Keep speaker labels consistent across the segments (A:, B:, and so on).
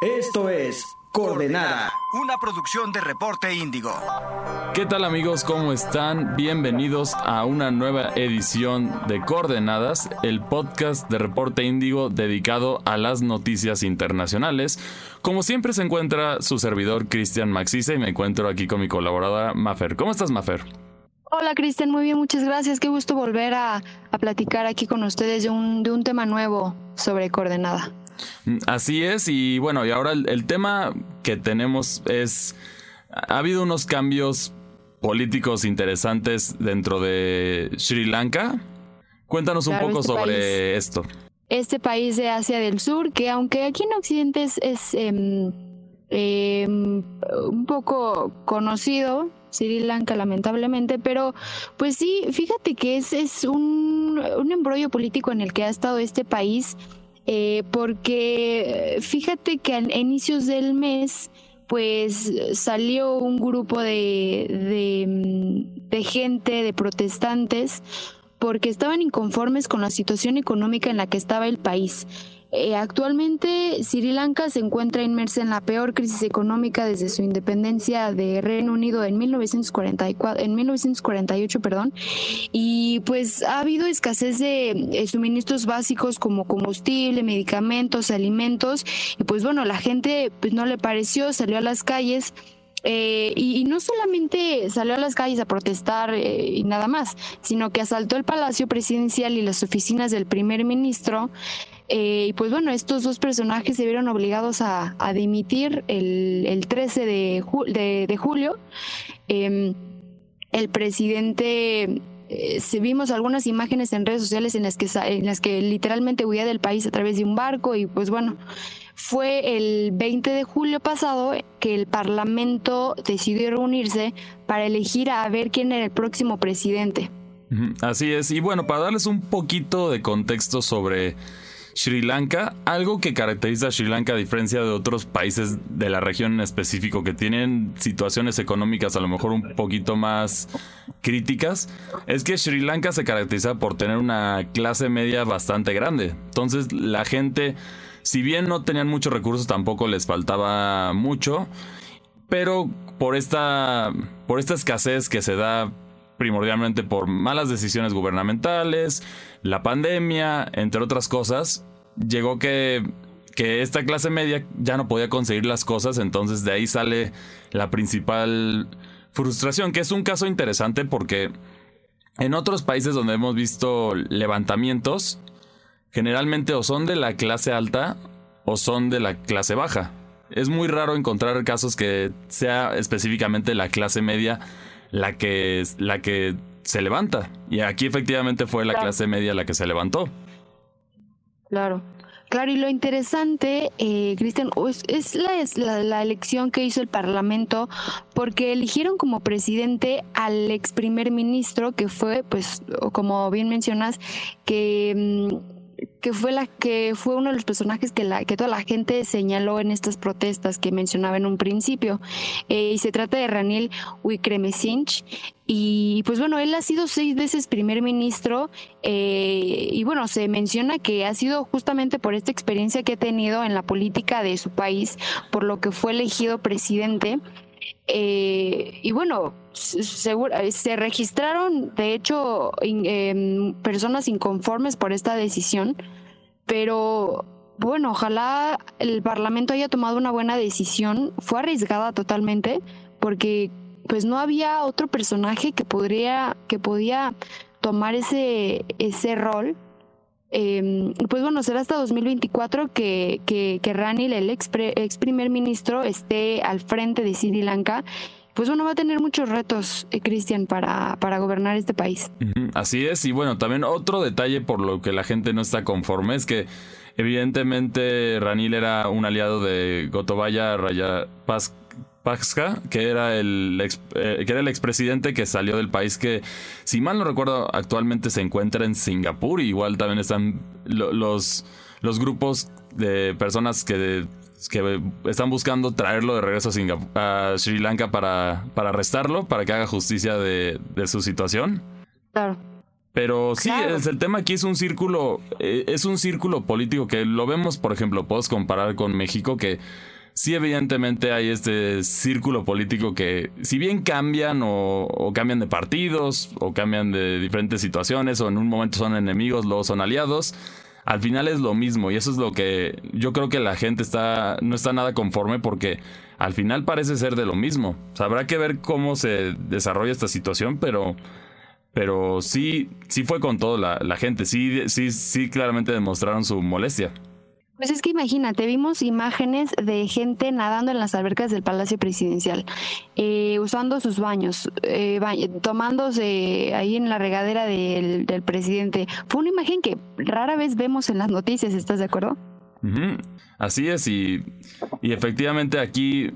A: Esto es Coordenada,
B: una producción de Reporte Índigo.
C: ¿Qué tal amigos? ¿Cómo están? Bienvenidos a una nueva edición de Coordenadas, el podcast de Reporte Índigo dedicado a las noticias internacionales. Como siempre se encuentra su servidor Cristian Maxice y me encuentro aquí con mi colaboradora Mafer. ¿Cómo estás Mafer?
D: Hola Cristian, muy bien, muchas gracias. Qué gusto volver a, platicar aquí con ustedes de un, de un tema nuevo sobre coordenada.
C: Mm, así es, y bueno, y ahora el, tema que tenemos es, ha habido unos cambios políticos interesantes dentro de Sri Lanka. Cuéntanos un poco este sobre esto.
D: Este país de Asia del Sur, que aunque aquí en Occidente es, em, em, un poco conocido, Sri Lanka lamentablemente, pero pues sí, fíjate que es, es un, un embrollo político en el que ha estado este país, eh, porque fíjate que a inicios del mes pues salió un grupo de, de, de gente, de protestantes, porque estaban inconformes con la situación económica en la que estaba el país. Eh, actualmente Sri Lanka se encuentra inmersa en la peor crisis económica desde su independencia de Reino Unido en 1944, en 1948, perdón, y pues ha habido escasez de suministros básicos como combustible, medicamentos, alimentos, y pues bueno, la gente pues no le pareció, salió a las calles. Eh, y, no solamente salió a las calles a protestar eh, y nada más, sino que asaltó el Palacio Presidencial y las oficinas del primer ministro eh, y pues bueno, estos dos personajes se vieron obligados a, dimitir el, 13 de, julio. Em, el presidente eh, vimos algunas imágenes en redes sociales en las que en las que literalmente huía del país a través de un barco y pues bueno fue el 20 de julio pasado que el parlamento decidió reunirse para elegir a ver quién era el próximo presidente.
C: Así es y bueno para darles un poquito de contexto sobre Sri Lanka, algo que caracteriza a Sri Lanka a diferencia de otros países de la región en específico que tienen situaciones económicas a lo mejor un poquito más críticas, es que Sri Lanka se caracteriza por tener una clase media bastante grande. Entonces la gente, si bien no tenían muchos recursos, tampoco les faltaba mucho, pero por esta, por esta escasez que se da primordialmente por malas decisiones gubernamentales, la pandemia, entre otras cosas, llegó que, que esta clase media ya no podía conseguir las cosas, entonces de ahí sale la principal frustración, que es un caso interesante porque en otros países donde hemos visto levantamientos, generalmente o son de la clase alta o son de la clase baja. Es muy raro encontrar casos que sea específicamente la clase media la que, la que se levanta. Y aquí efectivamente fue la clase media la que se levantó.
D: Claro. Claro, y lo interesante, eh, Cristian, es, la, la, elección que hizo el Parlamento porque eligieron como presidente al ex primer ministro, que fue, pues, como bien mencionas, que... Mm, que fue la que fue uno de los personajes que la que toda la gente señaló en estas protestas que mencionaba en un principio. Eh, y se trata de Raniel Wickremesingh y pues bueno él ha sido seis veces primer ministro eh, y bueno se menciona que ha sido justamente por esta experiencia que ha tenido en la política de su país por lo que fue elegido presidente eh, y bueno, eh, se registraron, de hecho, em, personas inconformes por esta decisión, pero bueno, ojalá el Parlamento haya tomado una buena decisión. Fue arriesgada totalmente, porque pues no había otro personaje que podría, que podía tomar ese, ese rol eh, pues bueno, será hasta 2024 que, que, que Ranil, el ex, ex, primer ministro, esté al frente de Sri Lanka. Pues bueno, va a tener muchos retos, eh, Cristian, para, para gobernar este país.
C: Así es, y bueno, también otro detalle por lo que la gente no está conforme es que evidentemente Ranil era un aliado de Gotabaya Rayapaksa que era el ex, eh, que era el expresidente que salió del país que, si mal no recuerdo, actualmente se encuentra en Singapur. igual también están los, los grupos de personas que, que están buscando traerlo de regreso a, a Sri Lanka para, para arrestarlo, para que haga justicia de, de su situación.
D: Claro.
C: Pero sí, el tema aquí es un círculo, eh, es un círculo político que lo vemos, por ejemplo, puedes comparar con México, que sí evidentemente hay este círculo político que si bien cambian o, cambian de partidos o cambian de diferentes situaciones o en un momento son enemigos, luego son aliados, al final es lo mismo y eso es lo que yo creo que la gente está no está nada conforme porque al final parece ser de lo mismo. habrá que ver cómo se desarrolla esta situación, pero pero sí, sí fue con todo la, la gente, sí, sí, sí claramente demostraron su molestia.
D: Pues es que imagínate, vimos imágenes de gente nadando en las albercas del Palacio Presidencial, eh, usando sus baños, eh, tomándose ahí en la regadera del, del, presidente. Fue una imagen que rara vez vemos en las noticias, ¿estás de acuerdo?
C: Así es, y, y efectivamente aquí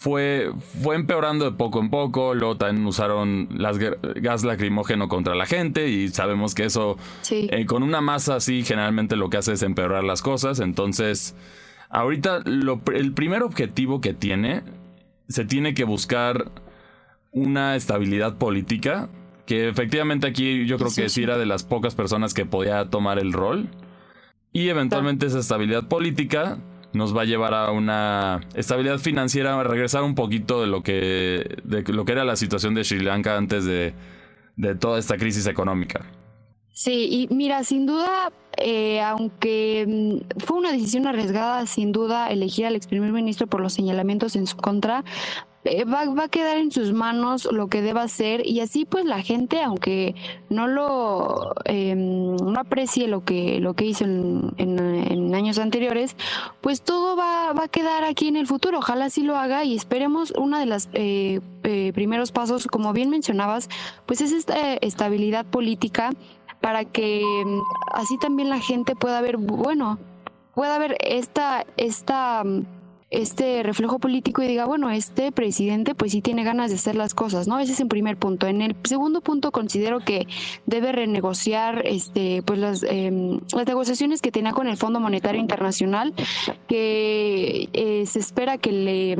C: fue, fue empeorando de poco en poco, luego también usaron las gas lacrimógeno contra la gente y sabemos que eso eh, con una masa así generalmente lo que hace es empeorar las cosas, entonces ahorita el primer objetivo que tiene, se tiene que buscar una estabilidad política, que efectivamente aquí yo creo que sí era de las pocas personas que podía tomar el rol, y eventualmente esa estabilidad política nos va a llevar a una estabilidad financiera, a regresar un poquito de lo que, de lo que era la situación de Sri Lanka antes de, toda esta crisis económica.
D: Sí, y mira, sin duda, eh, aunque mm, fue una decisión arriesgada, sin duda, elegir al ex primer ministro por los señalamientos en su contra, eh, va, va, a quedar en sus manos lo que deba hacer y así pues la gente aunque no lo em, no aprecie lo que lo que hizo en, años anteriores pues todo va, va, a quedar aquí en el futuro. Ojalá sí lo haga y esperemos una de las eh, eh, primeros pasos como bien mencionabas pues es esta estabilidad política para que em, así también la gente pueda ver bueno pueda ver esta esta este reflejo político y diga, bueno, este presidente pues sí tiene ganas de hacer las cosas, ¿no? Ese es el primer punto. En el segundo punto considero que debe renegociar este pues las, em, las negociaciones que tenía con el Fondo Monetario Internacional, que eh, se espera que le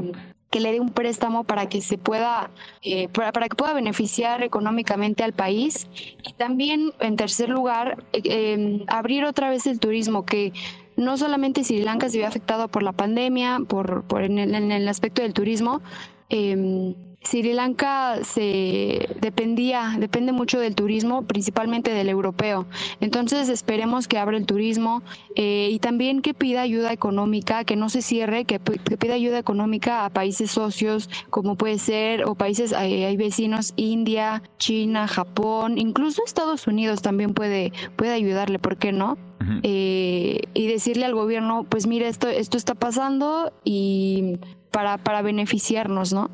D: que le dé un préstamo para que se pueda eh, para, para, que pueda beneficiar económicamente al país y también en tercer lugar eh, em, abrir otra vez el turismo que no solamente Sri Lanka se vio afectado por la pandemia, por, por en, el, aspecto del turismo, eh, Sri Lanka se dependía, depende mucho del turismo, principalmente del europeo. Entonces esperemos que abra el turismo eh, y también que pida ayuda económica, que no se cierre, que, pida ayuda económica a países socios, como puede ser, o países, hay, vecinos, India, China, Japón, incluso Estados Unidos también puede, puede ayudarle, ¿por qué no? Eh, y decirle al gobierno, pues mira, esto, esto está pasando y para, para beneficiarnos, ¿no?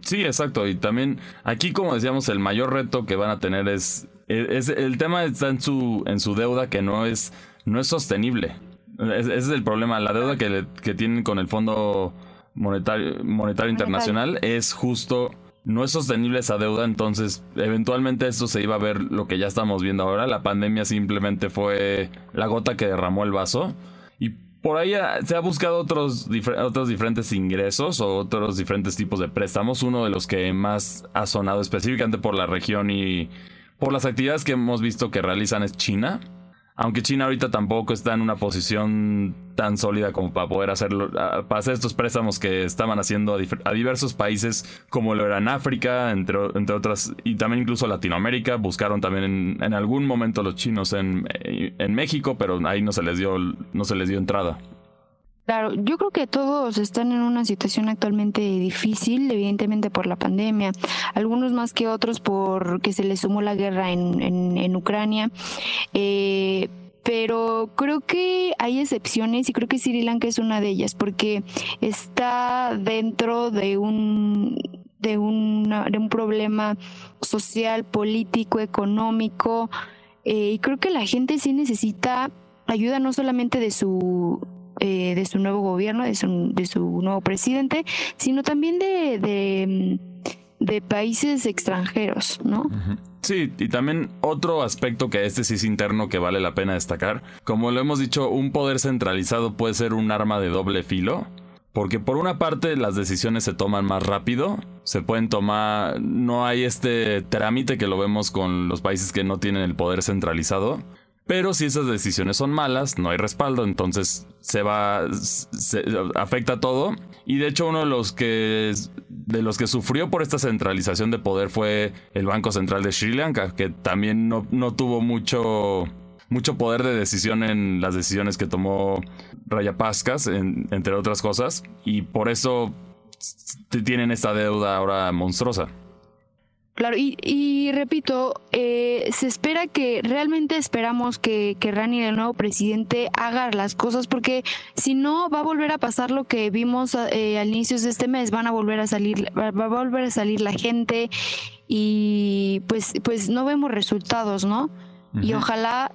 C: Sí, exacto. Y también aquí, como decíamos, el mayor reto que van a tener es, es, el tema está en su, en su deuda que no es, no es sostenible. ese es el problema. La deuda que, que tienen con el Fondo Monetario, Monetario Internacional es justo no es sostenible esa deuda, entonces eventualmente esto se iba a ver lo que ya estamos viendo ahora. La pandemia simplemente fue la gota que derramó el vaso. Y por ahí se ha buscado otros, otros diferentes ingresos o otros diferentes tipos de préstamos. Uno de los que más ha sonado específicamente por la región y por las actividades que hemos visto que realizan es China. Aunque China ahorita tampoco está en una posición tan sólida como para poder hacerlo, para hacer estos préstamos que estaban haciendo a, diversos países, como lo era en África, entre, entre otras, y también incluso Latinoamérica. Buscaron también en, algún momento los chinos en, en, México, pero ahí no se les dio, no se les dio entrada.
D: Claro, yo creo que todos están en una situación actualmente difícil, evidentemente por la pandemia, algunos más que otros porque se les sumó la guerra en, en, Ucrania. Eh, pero creo que hay excepciones y creo que Sri Lanka es una de ellas porque está dentro de un de, una, de un problema social, político, económico eh, y creo que la gente sí necesita ayuda no solamente de su eh, de su nuevo gobierno, de su, de su nuevo presidente, sino también de, de, países extranjeros, ¿no?
C: Sí, y también otro aspecto que este sí es interno que vale la pena destacar. Como lo hemos dicho, un poder centralizado puede ser un arma de doble filo. Porque por una parte las decisiones se toman más rápido, se pueden tomar, no hay este trámite que lo vemos con los países que no tienen el poder centralizado. Pero si esas decisiones son malas, no hay respaldo, entonces se va, se, afecta todo. Y de hecho uno de los que de los que sufrió por esta centralización de poder fue el Banco Central de Sri Lanka, que también no, no tuvo mucho mucho poder de decisión en las decisiones que tomó Rayapascas, entre otras cosas, y por eso tienen esta deuda ahora monstruosa.
D: Claro, y, repito, eh, se espera que, realmente esperamos que, que Rani, el nuevo presidente, haga las cosas, porque si no, va a volver a pasar lo que vimos eh, al inicio de este mes, van a volver a salir, va, va, a volver a salir la gente y pues, pues no vemos resultados, ¿no? Y ojalá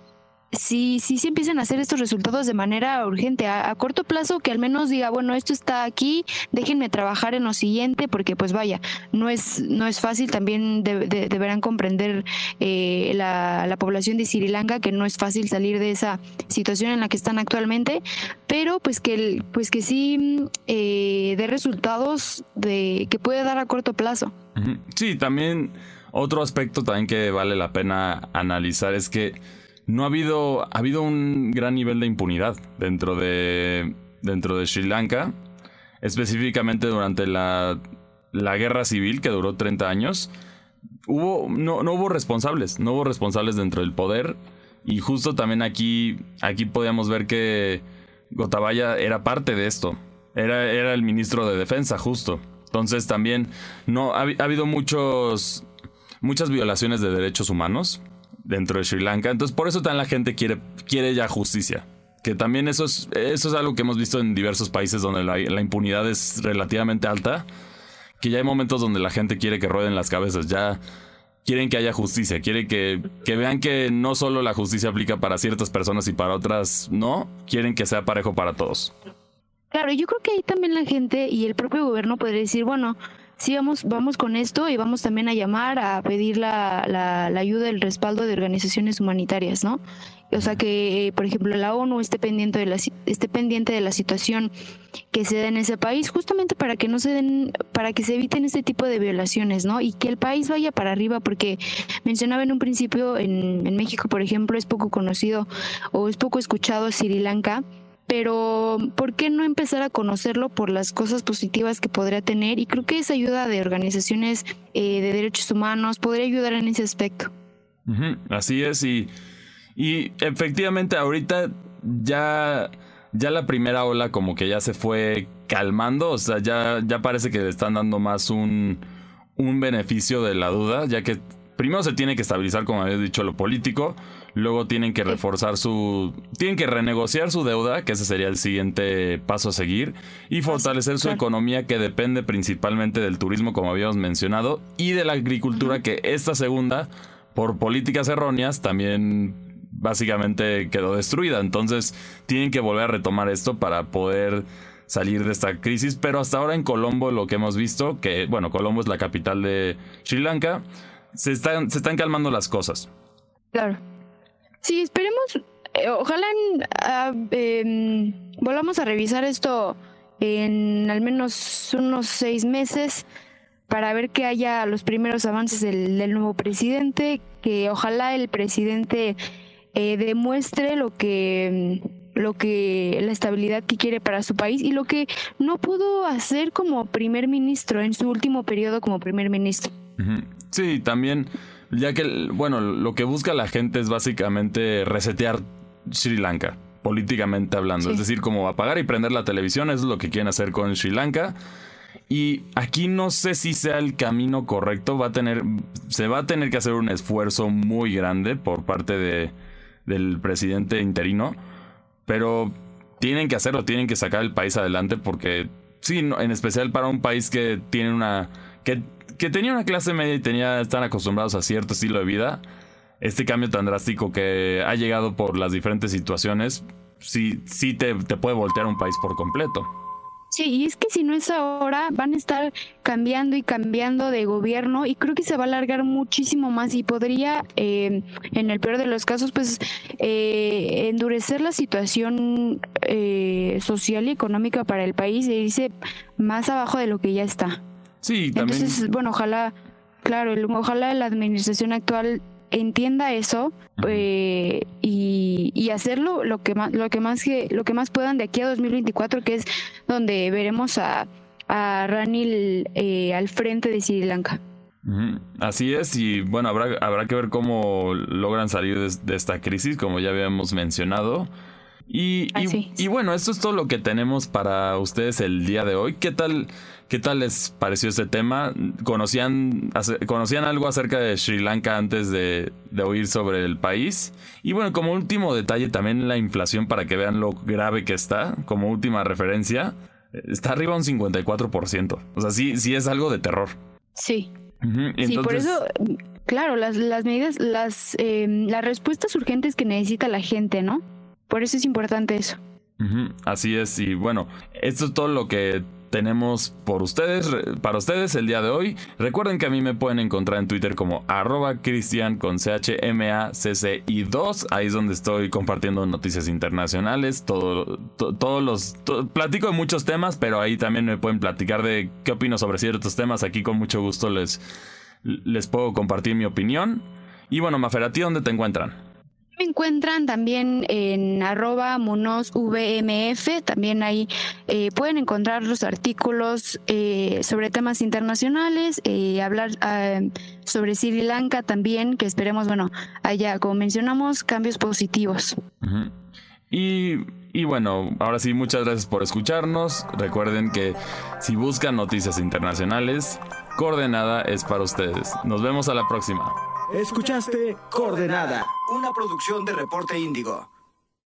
D: sí, sí, sí empiecen a hacer estos resultados de manera urgente, a, corto plazo, que al menos diga, bueno, esto está aquí, déjenme trabajar en lo siguiente, porque pues vaya, no es, no es fácil, también deberán comprender eh, la, la, población de Sri Lanka que no es fácil salir de esa situación en la que están actualmente, pero pues que, pues que sí eh, dé resultados de, que puede dar a corto plazo.
C: Sí, también otro aspecto también que vale la pena analizar es que no ha habido, ha habido un gran nivel de impunidad dentro de, dentro de Sri Lanka, específicamente durante la, la guerra civil que duró 30 años. Hubo, no, no hubo responsables, no hubo responsables dentro del poder. Y justo también aquí, aquí podíamos ver que Gotabaya era parte de esto. Era, era el ministro de defensa, justo. Entonces también no ha, ha habido muchos, muchas violaciones de derechos humanos dentro de Sri Lanka. Entonces, por eso también la gente quiere, quiere ya justicia. Que también eso es, eso es algo que hemos visto en diversos países donde la, impunidad es relativamente alta. Que ya hay momentos donde la gente quiere que rueden las cabezas. Ya quieren que haya justicia. Quieren que, que vean que no solo la justicia aplica para ciertas personas y para otras no. Quieren que sea parejo para todos.
D: Claro, yo creo que ahí también la gente y el propio gobierno podría decir, bueno, sí vamos, vamos con esto y vamos también a llamar a pedir la, la, ayuda, el respaldo de organizaciones humanitarias, ¿no? O sea que, por ejemplo, la ONU esté pendiente de la, esté pendiente de la situación que se da en ese país, justamente para que no se den, para que se eviten este tipo de violaciones, ¿no? Y que el país vaya para arriba, porque mencionaba en un principio, en, en México, por ejemplo, es poco conocido o es poco escuchado Sri Lanka pero ¿por qué no empezar a conocerlo por las cosas positivas que podría tener? Y creo que esa ayuda de organizaciones eh, de derechos humanos podría ayudar en ese aspecto.
C: así es, y, y efectivamente ahorita ya, ya la primera ola como que ya se fue calmando, o sea, ya, ya parece que le están dando más un, un beneficio de la duda, ya que primero se tiene que estabilizar, como había dicho, lo político, Luego tienen que reforzar su. Tienen que renegociar su deuda, que ese sería el siguiente paso a seguir. Y fortalecer su economía, que depende principalmente del turismo, como habíamos mencionado, y de la agricultura, que esta segunda, por políticas erróneas, también básicamente quedó destruida. Entonces, tienen que volver a retomar esto para poder salir de esta crisis. Pero hasta ahora en Colombo, lo que hemos visto, que, bueno, Colombo es la capital de Sri Lanka, se están, se están calmando las cosas.
D: Claro. Sí, esperemos, eh, ojalá eh, volvamos a revisar esto en al menos unos seis meses para ver que haya los primeros avances del, nuevo presidente, que ojalá el presidente eh, demuestre lo que lo que la estabilidad que quiere para su país y lo que no pudo hacer como primer ministro en su último periodo como primer ministro.
C: Sí, también ya que, bueno, lo que busca la gente es básicamente resetear Sri Lanka, políticamente hablando. Es decir, como apagar y prender la televisión, eso es lo que quieren hacer con Sri Lanka. Y aquí no sé si sea el camino correcto. Va a tener, se va a tener que hacer un esfuerzo muy grande por parte de, del presidente interino. Pero tienen que hacerlo, tienen que sacar el país adelante porque, sí, en especial para un país que tiene una... que que tenía una clase media y tenía, están acostumbrados a cierto estilo de vida, este cambio tan drástico que ha llegado por las diferentes situaciones, sí, sí te, te puede voltear un país por completo.
D: Sí, y es que si no es ahora, van a estar cambiando y cambiando de gobierno y creo que se va a alargar muchísimo más y podría, eh, en el peor de los casos, pues eh, endurecer la situación eh, social y económica para el país e irse más abajo de lo que ya está.
C: Sí, también.
D: Entonces, bueno, ojalá, claro, ojalá la administración actual entienda eso eh, y, y, hacerlo lo que más lo que más que lo que más puedan de aquí a 2024 que es donde veremos a, a Ranil eh, al frente de Sri Lanka.
C: Así es, y bueno, habrá, habrá que ver cómo logran salir de, de esta crisis, como ya habíamos mencionado. Y, y, bueno, esto es todo lo que tenemos para ustedes el día de hoy. ¿Qué tal, qué tal les pareció este tema? ¿Conocían, ¿Conocían algo acerca de Sri Lanka antes de, de, oír sobre el país? Y bueno, como último detalle, también la inflación para que vean lo grave que está, como última referencia, está arriba un 54%. O sea, sí, sí es algo de terror.
D: Sí. Sí, por eso, claro, las, las medidas, las, eh, las respuestas urgentes que necesita la gente, ¿no? Por eso es importante eso.
C: Así es, y bueno, esto es todo lo que tenemos por ustedes, para ustedes el día de hoy. Recuerden que a mí me pueden encontrar en Twitter como arroba cristian con CHMACCI 2. Ahí es donde estoy compartiendo noticias internacionales. Todo, todos los. platico de muchos temas, pero ahí también me pueden platicar de qué opino sobre ciertos temas. Aquí con mucho gusto les, les puedo compartir mi opinión. Y bueno, Mafer, ¿a ti dónde te encuentran?
D: Me encuentran también en arroba también ahí eh, pueden encontrar los artículos eh, sobre temas internacionales, eh, hablar ah, sobre Sri Lanka también, que esperemos, bueno, haya, como mencionamos, cambios positivos.
C: Y, bueno, ahora sí, muchas gracias por escucharnos. Recuerden que si buscan noticias internacionales, Coordenada es para ustedes. Nos vemos a la próxima.
A: Escuchaste Coordenada, una producción de Reporte Índigo.